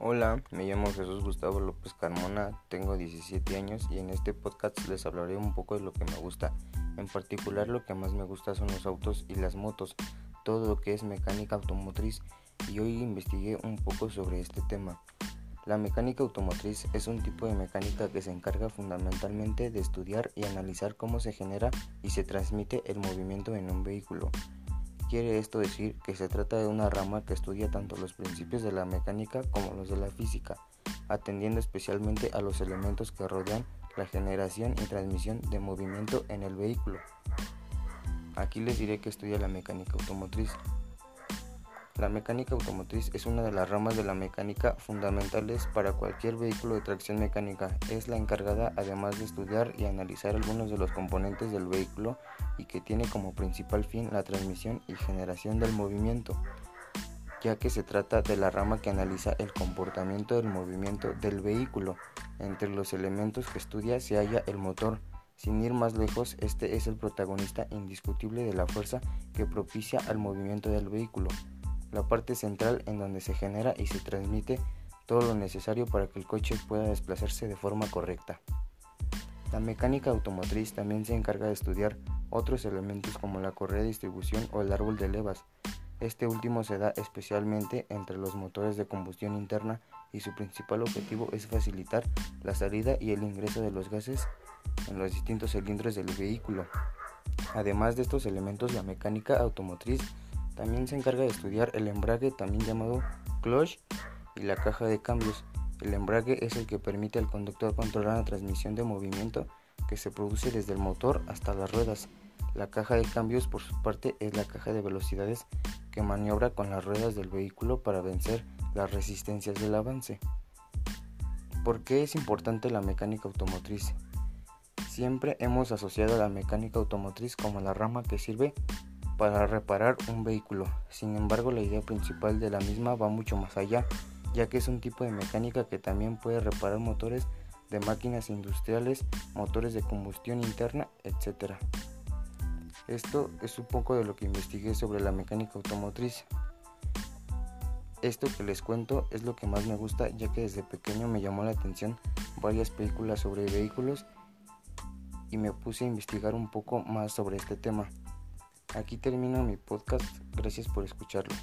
Hola, me llamo Jesús Gustavo López Carmona, tengo 17 años y en este podcast les hablaré un poco de lo que me gusta. En particular lo que más me gusta son los autos y las motos, todo lo que es mecánica automotriz y hoy investigué un poco sobre este tema. La mecánica automotriz es un tipo de mecánica que se encarga fundamentalmente de estudiar y analizar cómo se genera y se transmite el movimiento en un vehículo. Quiere esto decir que se trata de una rama que estudia tanto los principios de la mecánica como los de la física, atendiendo especialmente a los elementos que rodean la generación y transmisión de movimiento en el vehículo. Aquí les diré que estudia la mecánica automotriz. La mecánica automotriz es una de las ramas de la mecánica fundamentales para cualquier vehículo de tracción mecánica. Es la encargada además de estudiar y analizar algunos de los componentes del vehículo y que tiene como principal fin la transmisión y generación del movimiento, ya que se trata de la rama que analiza el comportamiento del movimiento del vehículo. Entre los elementos que estudia se halla el motor. Sin ir más lejos, este es el protagonista indiscutible de la fuerza que propicia al movimiento del vehículo la parte central en donde se genera y se transmite todo lo necesario para que el coche pueda desplazarse de forma correcta. La mecánica automotriz también se encarga de estudiar otros elementos como la correa de distribución o el árbol de levas. Este último se da especialmente entre los motores de combustión interna y su principal objetivo es facilitar la salida y el ingreso de los gases en los distintos cilindros del vehículo. Además de estos elementos, la mecánica automotriz también se encarga de estudiar el embrague, también llamado clutch, y la caja de cambios. El embrague es el que permite al conductor controlar la transmisión de movimiento que se produce desde el motor hasta las ruedas. La caja de cambios, por su parte, es la caja de velocidades que maniobra con las ruedas del vehículo para vencer las resistencias del avance. ¿Por qué es importante la mecánica automotriz? Siempre hemos asociado a la mecánica automotriz como la rama que sirve para reparar un vehículo. Sin embargo, la idea principal de la misma va mucho más allá, ya que es un tipo de mecánica que también puede reparar motores de máquinas industriales, motores de combustión interna, etc. Esto es un poco de lo que investigué sobre la mecánica automotriz. Esto que les cuento es lo que más me gusta ya que desde pequeño me llamó la atención varias películas sobre vehículos y me puse a investigar un poco más sobre este tema. Aquí termino mi podcast. Gracias por escucharlo.